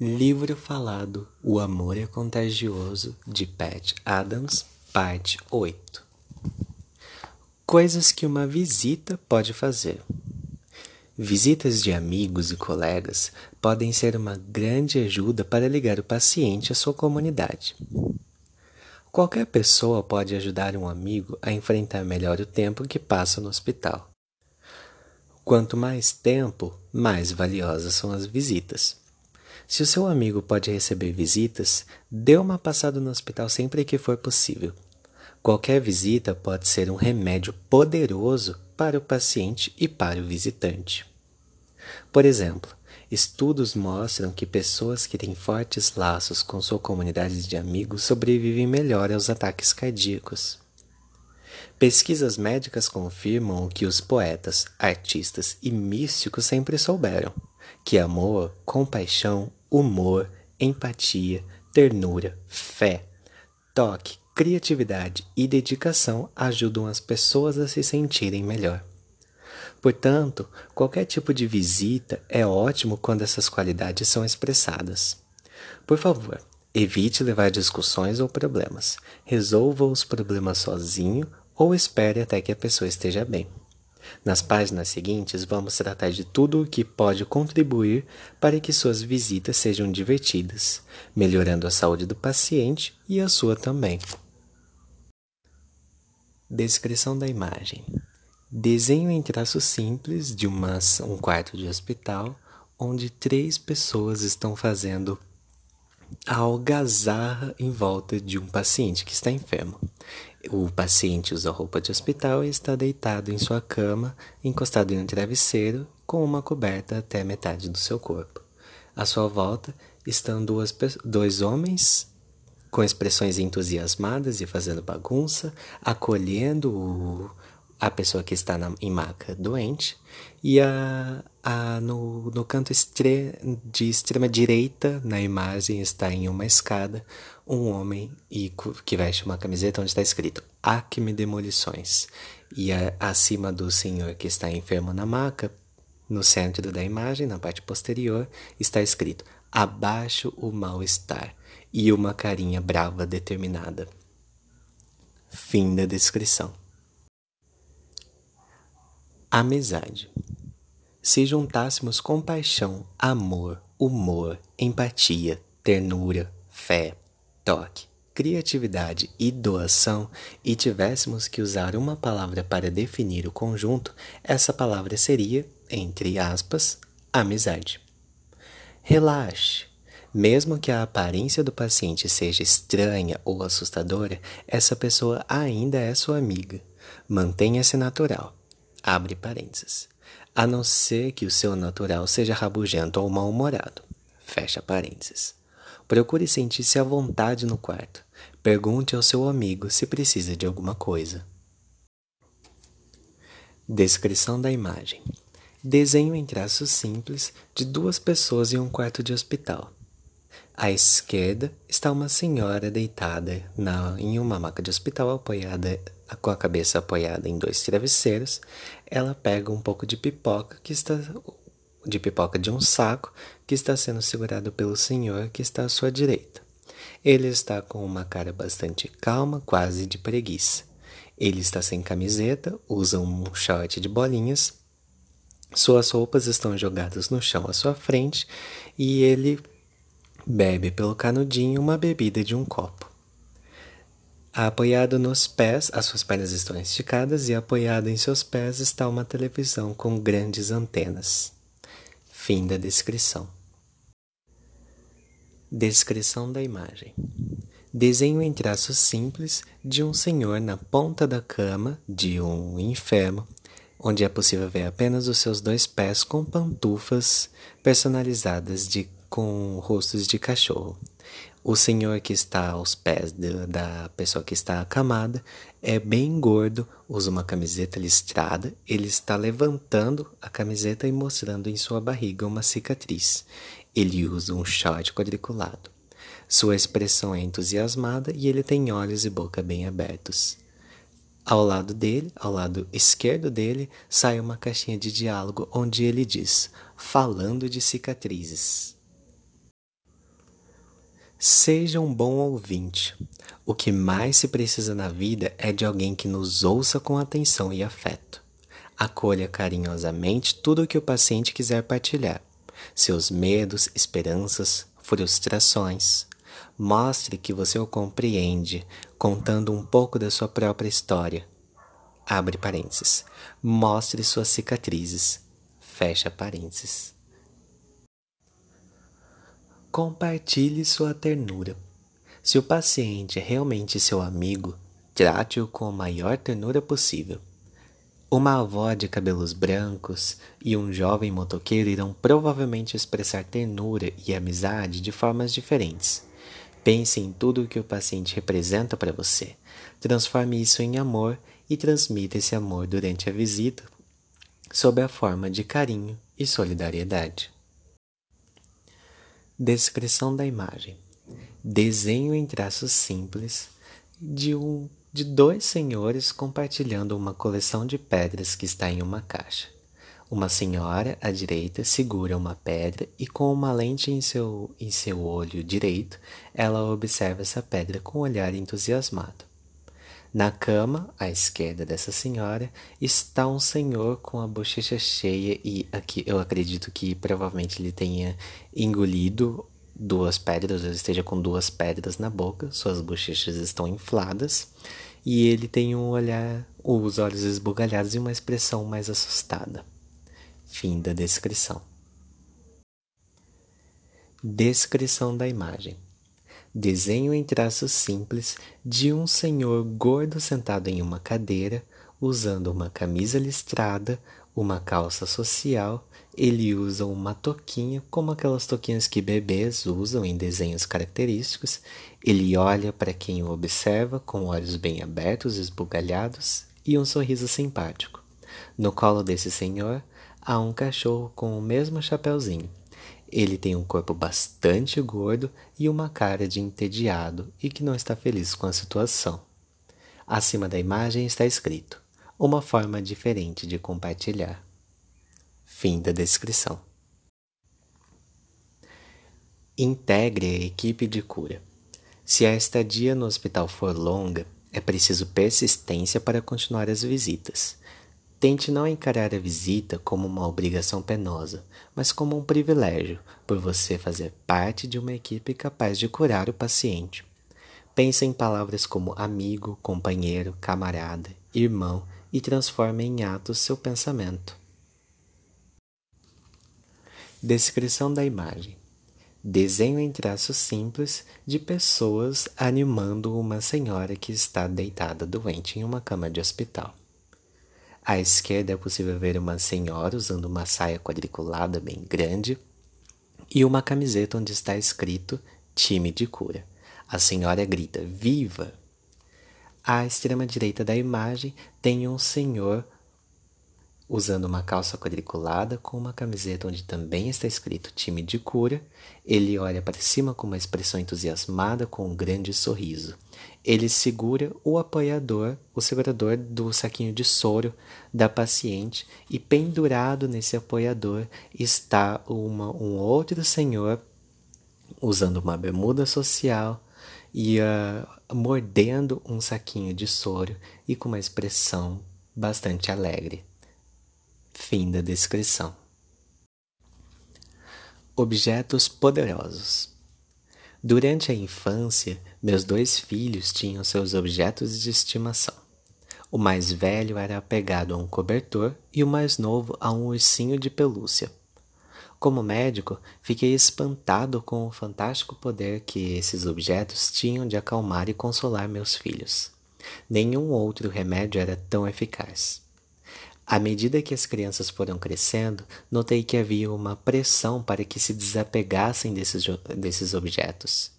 Livro falado O Amor é Contagioso, de Pat Adams, parte 8 Coisas que uma visita pode fazer. Visitas de amigos e colegas podem ser uma grande ajuda para ligar o paciente à sua comunidade. Qualquer pessoa pode ajudar um amigo a enfrentar melhor o tempo que passa no hospital. Quanto mais tempo, mais valiosas são as visitas. Se o seu amigo pode receber visitas, dê uma passada no hospital sempre que for possível. Qualquer visita pode ser um remédio poderoso para o paciente e para o visitante. Por exemplo, estudos mostram que pessoas que têm fortes laços com sua comunidade de amigos sobrevivem melhor aos ataques cardíacos. Pesquisas médicas confirmam o que os poetas, artistas e místicos sempre souberam: que amor, compaixão humor, empatia, ternura, fé, toque, criatividade e dedicação ajudam as pessoas a se sentirem melhor. Portanto, qualquer tipo de visita é ótimo quando essas qualidades são expressadas. Por favor, evite levar discussões ou problemas. Resolva os problemas sozinho ou espere até que a pessoa esteja bem. Nas páginas seguintes, vamos tratar de tudo o que pode contribuir para que suas visitas sejam divertidas, melhorando a saúde do paciente e a sua também. Descrição da imagem: Desenho em traços simples de uma, um quarto de hospital onde três pessoas estão fazendo a algazarra em volta de um paciente que está enfermo. O paciente usa roupa de hospital e está deitado em sua cama, encostado em um travesseiro, com uma coberta até metade do seu corpo. À sua volta estão duas, dois homens com expressões entusiasmadas e fazendo bagunça, acolhendo o, a pessoa que está na, em maca doente, e a, a, no, no canto estre, de extrema direita, na imagem, está em uma escada, um homem e, que veste uma camiseta onde está escrito Acme Demolições. E acima do senhor que está enfermo na maca, no centro da imagem, na parte posterior, está escrito Abaixo o mal-estar e uma carinha brava determinada. Fim da descrição. Amizade. Se juntássemos compaixão, amor, humor, empatia, ternura, fé, toque, criatividade e doação e tivéssemos que usar uma palavra para definir o conjunto, essa palavra seria, entre aspas, amizade. Relaxe. Mesmo que a aparência do paciente seja estranha ou assustadora, essa pessoa ainda é sua amiga. Mantenha-se natural. Abre parênteses. A não ser que o seu natural seja rabugento ou mal-humorado. Fecha parênteses. Procure sentir-se à vontade no quarto. Pergunte ao seu amigo se precisa de alguma coisa. Descrição da imagem: Desenho em traços simples de duas pessoas em um quarto de hospital. À esquerda está uma senhora deitada na, em uma maca de hospital, apoiada com a cabeça apoiada em dois travesseiros. Ela pega um pouco de pipoca que está de pipoca de um saco que está sendo segurado pelo senhor que está à sua direita. Ele está com uma cara bastante calma, quase de preguiça. Ele está sem camiseta, usa um short de bolinhas. Suas roupas estão jogadas no chão à sua frente e ele Bebe pelo canudinho uma bebida de um copo. Apoiado nos pés, as suas pernas estão esticadas e apoiado em seus pés está uma televisão com grandes antenas. Fim da descrição. Descrição da imagem. Desenho em traços simples de um senhor na ponta da cama de um enfermo, onde é possível ver apenas os seus dois pés com pantufas personalizadas de com rostos de cachorro. O senhor que está aos pés de, da pessoa que está acamada é bem gordo, usa uma camiseta listrada. Ele está levantando a camiseta e mostrando em sua barriga uma cicatriz. Ele usa um short quadriculado. Sua expressão é entusiasmada e ele tem olhos e boca bem abertos. Ao lado dele, ao lado esquerdo dele, sai uma caixinha de diálogo onde ele diz: Falando de cicatrizes. Seja um bom ouvinte. O que mais se precisa na vida é de alguém que nos ouça com atenção e afeto. Acolha carinhosamente tudo o que o paciente quiser partilhar: seus medos, esperanças, frustrações. Mostre que você o compreende, contando um pouco da sua própria história. Abre parênteses. Mostre suas cicatrizes. Fecha parênteses. Compartilhe sua ternura. Se o paciente é realmente seu amigo, trate-o com a maior ternura possível. Uma avó de cabelos brancos e um jovem motoqueiro irão provavelmente expressar ternura e amizade de formas diferentes. Pense em tudo o que o paciente representa para você. Transforme isso em amor e transmita esse amor durante a visita, sob a forma de carinho e solidariedade. Descrição da imagem: desenho em traços simples de, um, de dois senhores compartilhando uma coleção de pedras que está em uma caixa. Uma senhora à direita segura uma pedra e, com uma lente em seu, em seu olho direito, ela observa essa pedra com um olhar entusiasmado. Na cama, à esquerda dessa senhora, está um senhor com a bochecha cheia e aqui eu acredito que provavelmente ele tenha engolido duas pedras, ou esteja com duas pedras na boca, suas bochechas estão infladas e ele tem um olhar, os olhos esbugalhados e uma expressão mais assustada. Fim da descrição. Descrição da imagem desenho em traços simples de um senhor gordo sentado em uma cadeira, usando uma camisa listrada, uma calça social. Ele usa uma toquinha, como aquelas toquinhas que bebês usam em desenhos característicos. Ele olha para quem o observa com olhos bem abertos, esbugalhados e um sorriso simpático. No colo desse senhor há um cachorro com o mesmo chapeuzinho. Ele tem um corpo bastante gordo e uma cara de entediado e que não está feliz com a situação. Acima da imagem está escrito: Uma forma diferente de compartilhar. Fim da descrição. Integre a equipe de cura. Se a estadia no hospital for longa, é preciso persistência para continuar as visitas. Tente não encarar a visita como uma obrigação penosa, mas como um privilégio, por você fazer parte de uma equipe capaz de curar o paciente. Pense em palavras como amigo, companheiro, camarada, irmão e transforme em atos seu pensamento. Descrição da imagem: Desenho em traços simples de pessoas animando uma senhora que está deitada doente em uma cama de hospital. À esquerda é possível ver uma senhora usando uma saia quadriculada bem grande e uma camiseta onde está escrito time de cura. A senhora grita: Viva! À extrema direita da imagem tem um senhor usando uma calça quadriculada com uma camiseta onde também está escrito time de cura. Ele olha para cima com uma expressão entusiasmada com um grande sorriso. Ele segura o apoiador, o segurador do saquinho de soro da paciente e pendurado nesse apoiador está uma, um outro senhor usando uma bermuda social e uh, mordendo um saquinho de soro e com uma expressão bastante alegre. Fim da descrição. Objetos poderosos. Durante a infância, meus dois filhos tinham seus objetos de estimação. O mais velho era apegado a um cobertor e o mais novo a um ursinho de pelúcia. Como médico, fiquei espantado com o fantástico poder que esses objetos tinham de acalmar e consolar meus filhos. Nenhum outro remédio era tão eficaz. À medida que as crianças foram crescendo, notei que havia uma pressão para que se desapegassem desses, desses objetos.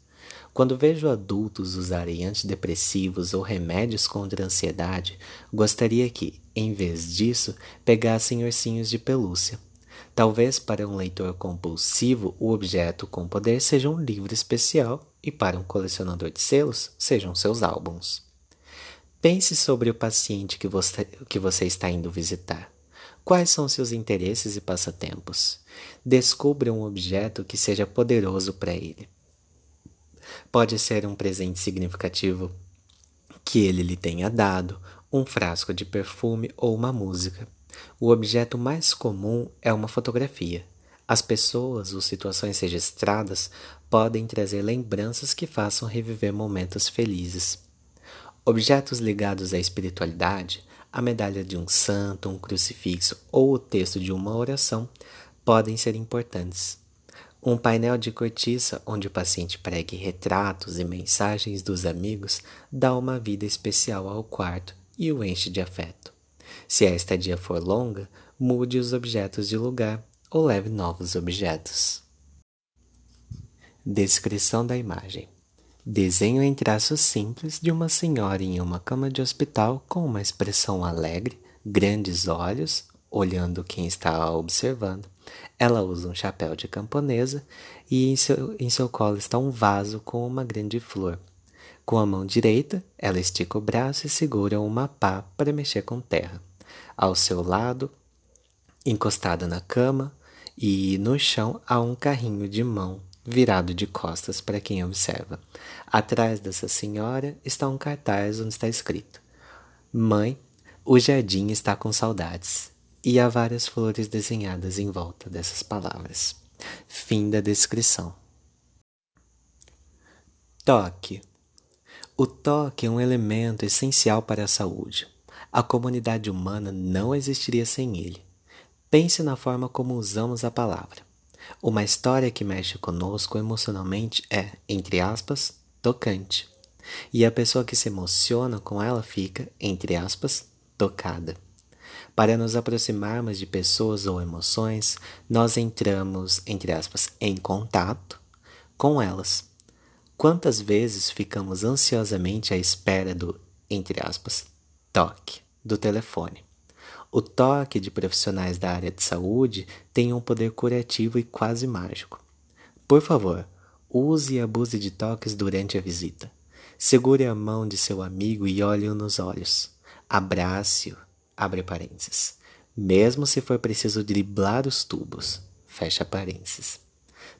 Quando vejo adultos usarem antidepressivos ou remédios contra a ansiedade, gostaria que, em vez disso, pegassem ursinhos de pelúcia. Talvez para um leitor compulsivo o objeto com poder seja um livro especial e para um colecionador de selos sejam seus álbuns. Pense sobre o paciente que você, que você está indo visitar. Quais são seus interesses e passatempos? Descubra um objeto que seja poderoso para ele. Pode ser um presente significativo que ele lhe tenha dado, um frasco de perfume ou uma música. O objeto mais comum é uma fotografia. As pessoas ou situações registradas podem trazer lembranças que façam reviver momentos felizes. Objetos ligados à espiritualidade, a medalha de um santo, um crucifixo ou o texto de uma oração podem ser importantes. Um painel de cortiça onde o paciente pregue retratos e mensagens dos amigos dá uma vida especial ao quarto e o enche de afeto. Se a estadia for longa, mude os objetos de lugar ou leve novos objetos. Descrição da imagem: Desenho em traços simples de uma senhora em uma cama de hospital com uma expressão alegre, grandes olhos, olhando quem está observando. Ela usa um chapéu de camponesa e em seu, em seu colo está um vaso com uma grande flor. Com a mão direita, ela estica o braço e segura uma pá para mexer com terra. Ao seu lado, encostada na cama e no chão, há um carrinho de mão virado de costas para quem observa. Atrás dessa senhora está um cartaz onde está escrito: Mãe, o jardim está com saudades e há várias flores desenhadas em volta dessas palavras. Fim da descrição. Toque. O toque é um elemento essencial para a saúde. A comunidade humana não existiria sem ele. Pense na forma como usamos a palavra. Uma história que mexe conosco emocionalmente é, entre aspas, tocante. E a pessoa que se emociona com ela fica, entre aspas, tocada. Para nos aproximarmos de pessoas ou emoções, nós entramos, entre aspas, em contato com elas. Quantas vezes ficamos ansiosamente à espera do, entre aspas, toque do telefone? O toque de profissionais da área de saúde tem um poder curativo e quase mágico. Por favor, use e abuse de toques durante a visita. Segure a mão de seu amigo e olhe-o nos olhos. Abrace-o abre parênteses, mesmo se for preciso driblar os tubos, fecha parênteses.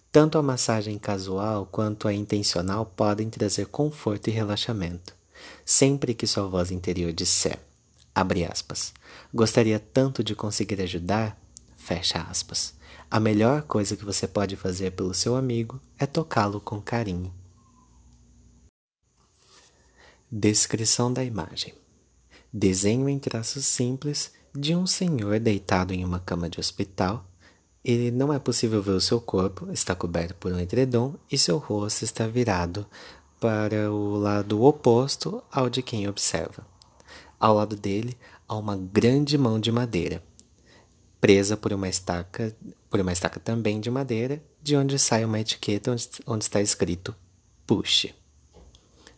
Tanto a massagem casual quanto a intencional podem trazer conforto e relaxamento, sempre que sua voz interior disser, abre aspas, gostaria tanto de conseguir ajudar, fecha aspas. A melhor coisa que você pode fazer pelo seu amigo é tocá-lo com carinho. Descrição da imagem desenho em traços simples de um senhor deitado em uma cama de hospital. E não é possível ver o seu corpo, está coberto por um edredom e seu rosto está virado para o lado oposto ao de quem observa. Ao lado dele há uma grande mão de madeira, presa por uma estaca, por uma estaca também de madeira, de onde sai uma etiqueta onde, onde está escrito Puxe.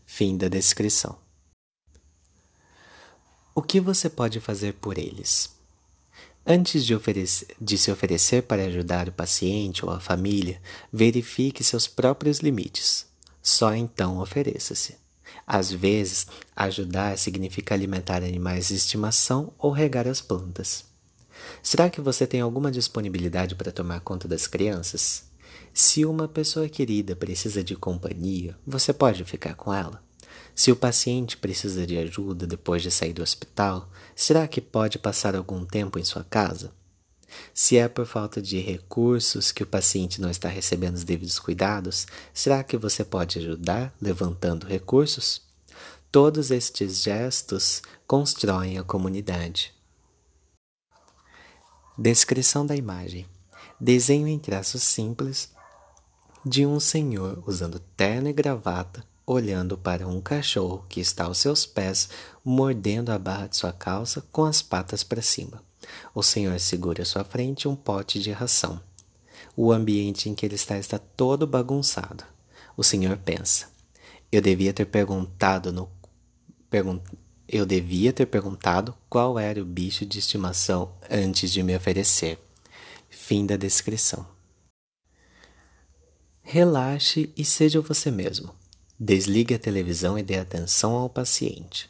Fim da descrição. O que você pode fazer por eles? Antes de, de, se oferecer para ajudar o paciente ou a família, verifique seus próprios limites. Só então ofereça-se. Às vezes, ajudar significa alimentar animais de estimação ou regar as plantas. Será que você tem alguma disponibilidade para tomar conta das crianças? Se uma pessoa querida precisa de companhia, você pode ficar com ela? Se o paciente precisa de ajuda depois de sair do hospital, será que pode passar algum tempo em sua casa? Se é por falta de recursos que o paciente não está recebendo os devidos cuidados, será que você pode ajudar levantando recursos? Todos estes gestos constroem a comunidade. Descrição da imagem: desenho em traços simples de um senhor usando terno e gravata olhando para um cachorro que está aos seus pés, mordendo a barra de sua calça com as patas para cima. O senhor segura à sua frente um pote de ração. O ambiente em que ele está está todo bagunçado. O senhor pensa: Eu devia ter perguntado no pergun... Eu devia ter perguntado qual era o bicho de estimação antes de me oferecer. Fim da descrição. Relaxe e seja você mesmo. Desligue a televisão e dê atenção ao paciente.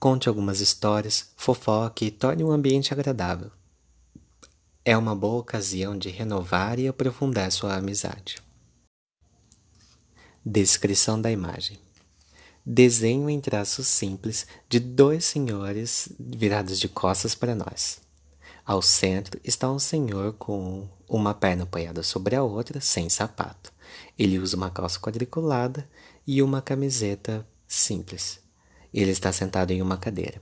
Conte algumas histórias, fofoque e torne o ambiente agradável. É uma boa ocasião de renovar e aprofundar sua amizade. Descrição da imagem. Desenho em traços simples de dois senhores virados de costas para nós. Ao centro está um senhor com uma perna apoiada sobre a outra, sem sapato. Ele usa uma calça quadriculada e uma camiseta simples. Ele está sentado em uma cadeira.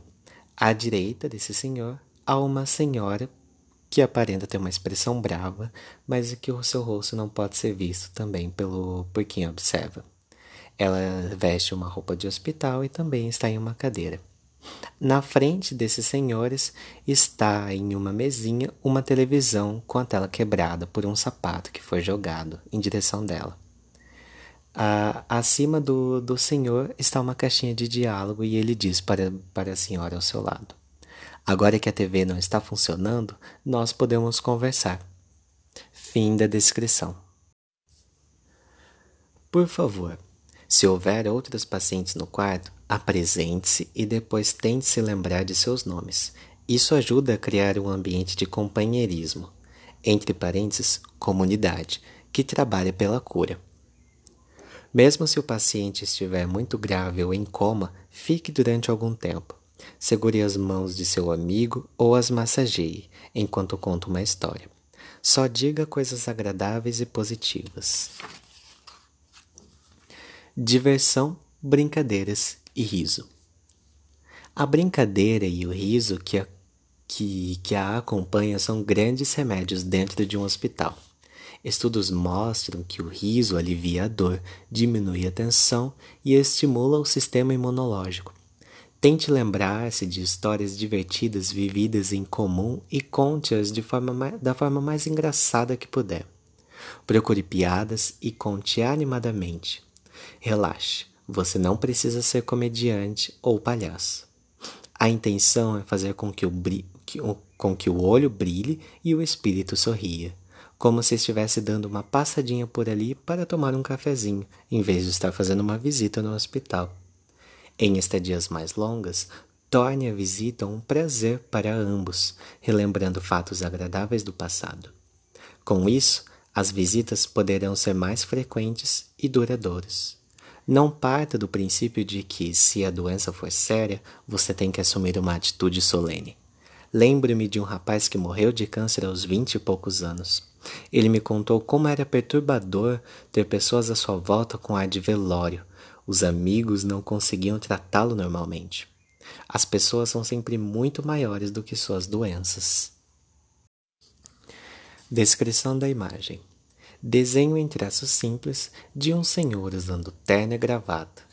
À direita desse senhor há uma senhora que aparenta ter uma expressão brava, mas que o seu rosto não pode ser visto também pelo por quem observa. Ela veste uma roupa de hospital e também está em uma cadeira. Na frente desses senhores está em uma mesinha uma televisão com a tela quebrada por um sapato que foi jogado em direção dela. Ah, acima do, do senhor está uma caixinha de diálogo e ele diz para, para a senhora ao seu lado: Agora que a TV não está funcionando, nós podemos conversar. Fim da descrição. Por favor, se houver outros pacientes no quarto, apresente-se e depois tente se lembrar de seus nomes. Isso ajuda a criar um ambiente de companheirismo, entre parênteses, comunidade, que trabalha pela cura. Mesmo se o paciente estiver muito grave ou em coma, fique durante algum tempo. Segure as mãos de seu amigo ou as massageie enquanto conta uma história. Só diga coisas agradáveis e positivas. Diversão, brincadeiras e riso. A brincadeira e o riso que a, que, que a acompanha são grandes remédios dentro de um hospital. Estudos mostram que o riso alivia a dor, diminui a tensão e estimula o sistema imunológico, Tente lembrar-se de histórias divertidas vividas em comum e conte-as da forma mais engraçada que puder. Procure piadas e conte animadamente. Relaxe, você não precisa ser comediante ou palhaço. A intenção é fazer com que o, com que o olho brilhe e o espírito sorria, como se estivesse dando uma passadinha por ali para tomar um cafezinho, em vez de estar fazendo uma visita no hospital. Em estadias mais longas, torne a visita um prazer para ambos, relembrando fatos agradáveis do passado. Com isso, as visitas poderão ser mais frequentes e duradouras. Não parta do princípio de que, se a doença for séria, você tem que assumir uma atitude solene. Lembro-me de um rapaz que morreu de câncer aos vinte e poucos anos. Ele me contou como era perturbador ter pessoas à sua volta com ar de velório, os amigos não conseguiam tratá-lo normalmente. As pessoas são sempre muito maiores do que suas doenças. Descrição da imagem: Desenho em traços simples de um senhor usando terno e gravata.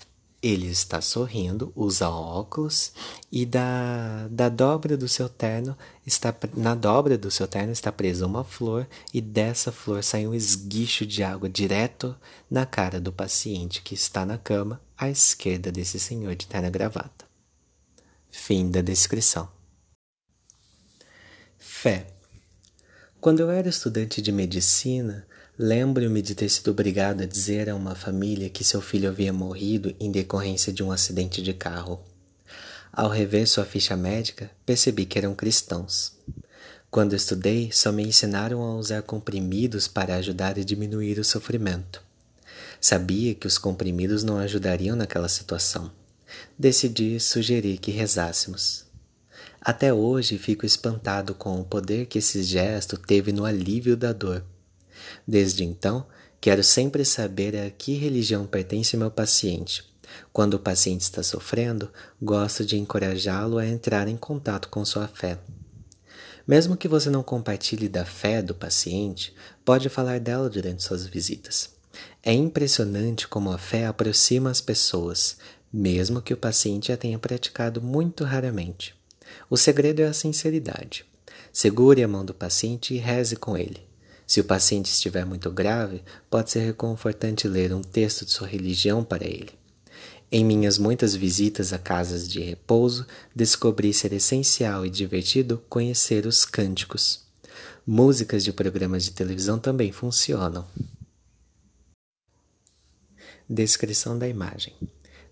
Ele está sorrindo, usa óculos e da, da dobra do seu terno está na dobra do seu terno está presa uma flor e dessa flor sai um esguicho de água direto na cara do paciente que está na cama à esquerda desse senhor de terno gravata. Fim da descrição. Fé. Quando eu era estudante de medicina, Lembro-me de ter sido obrigado a dizer a uma família que seu filho havia morrido em decorrência de um acidente de carro. Ao rever sua ficha médica, percebi que eram cristãos. Quando estudei, só me ensinaram a usar comprimidos para ajudar a diminuir o sofrimento. Sabia que os comprimidos não ajudariam naquela situação. Decidi sugerir que rezássemos. Até hoje fico espantado com o poder que esse gesto teve no alívio da dor Desde então, quero sempre saber a que religião pertence meu paciente. Quando o paciente está sofrendo, gosto de encorajá-lo a entrar em contato com sua fé. Mesmo que você não compartilhe da fé do paciente, pode falar dela durante suas visitas. É impressionante como a fé aproxima as pessoas, mesmo que o paciente a tenha praticado muito raramente. O segredo é a sinceridade. Segure a mão do paciente e reze com ele. Se o paciente estiver muito grave, pode ser reconfortante ler um texto de sua religião para ele. Em minhas muitas visitas a casas de repouso, descobri ser essencial e divertido conhecer os cânticos. Músicas de programas de televisão também funcionam. Descrição da imagem: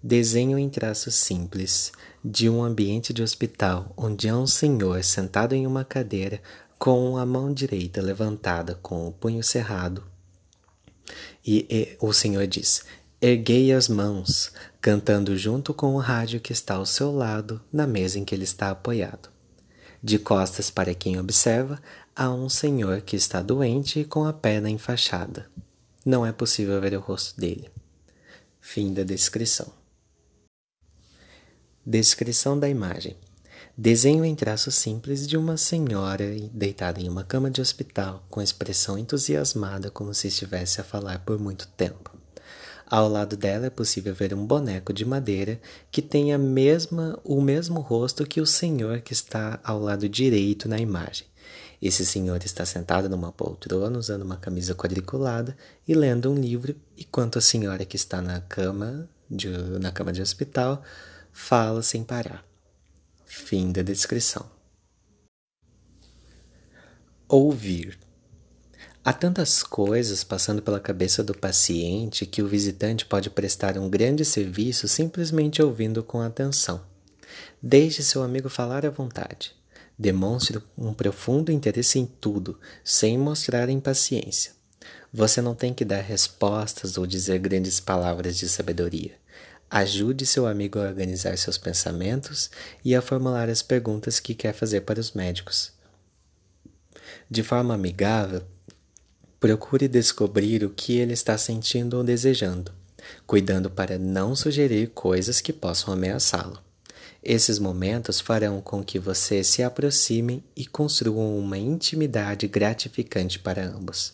Desenho em traços simples de um ambiente de hospital onde há um senhor sentado em uma cadeira com a mão direita levantada com o punho cerrado. E, e o Senhor diz: Erguei as mãos, cantando junto com o rádio que está ao seu lado, na mesa em que ele está apoiado. De costas para quem observa, há um senhor que está doente e com a perna enfaixada. Não é possível ver o rosto dele. Fim da descrição. Descrição da imagem. Desenho em traços simples de uma senhora deitada em uma cama de hospital, com expressão entusiasmada, como se estivesse a falar por muito tempo. Ao lado dela é possível ver um boneco de madeira que tem a mesma, o mesmo rosto que o senhor que está ao lado direito na imagem. Esse senhor está sentado numa poltrona usando uma camisa quadriculada e lendo um livro, enquanto a senhora que está na cama de, na cama de hospital fala sem parar. Fim da descrição. Ouvir. Há tantas coisas passando pela cabeça do paciente que o visitante pode prestar um grande serviço simplesmente ouvindo com atenção. Deixe seu amigo falar à vontade. Demonstre um profundo interesse em tudo, sem mostrar impaciência. Você não tem que dar respostas ou dizer grandes palavras de sabedoria. Ajude seu amigo a organizar seus pensamentos e a formular as perguntas que quer fazer para os médicos. De forma amigável, procure descobrir o que ele está sentindo ou desejando, cuidando para não sugerir coisas que possam ameaçá-lo. Esses momentos farão com que você se aproximem e construam uma intimidade gratificante para ambos.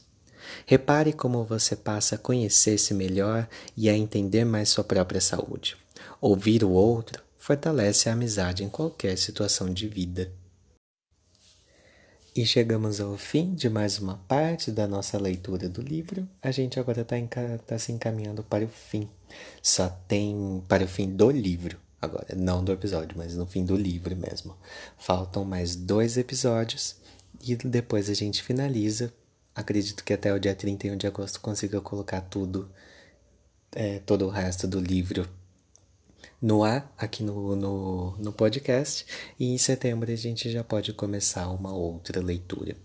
Repare como você passa a conhecer-se melhor e a entender mais sua própria saúde. Ouvir o outro fortalece a amizade em qualquer situação de vida. E chegamos ao fim de mais uma parte da nossa leitura do livro. A gente agora está tá se encaminhando para o fim. Só tem para o fim do livro, agora, não do episódio, mas no fim do livro mesmo. Faltam mais dois episódios e depois a gente finaliza Acredito que até o dia 31 de agosto consiga colocar tudo, é, todo o resto do livro no ar, aqui no, no, no podcast. E em setembro a gente já pode começar uma outra leitura.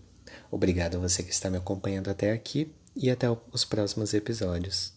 Obrigado a você que está me acompanhando até aqui e até os próximos episódios.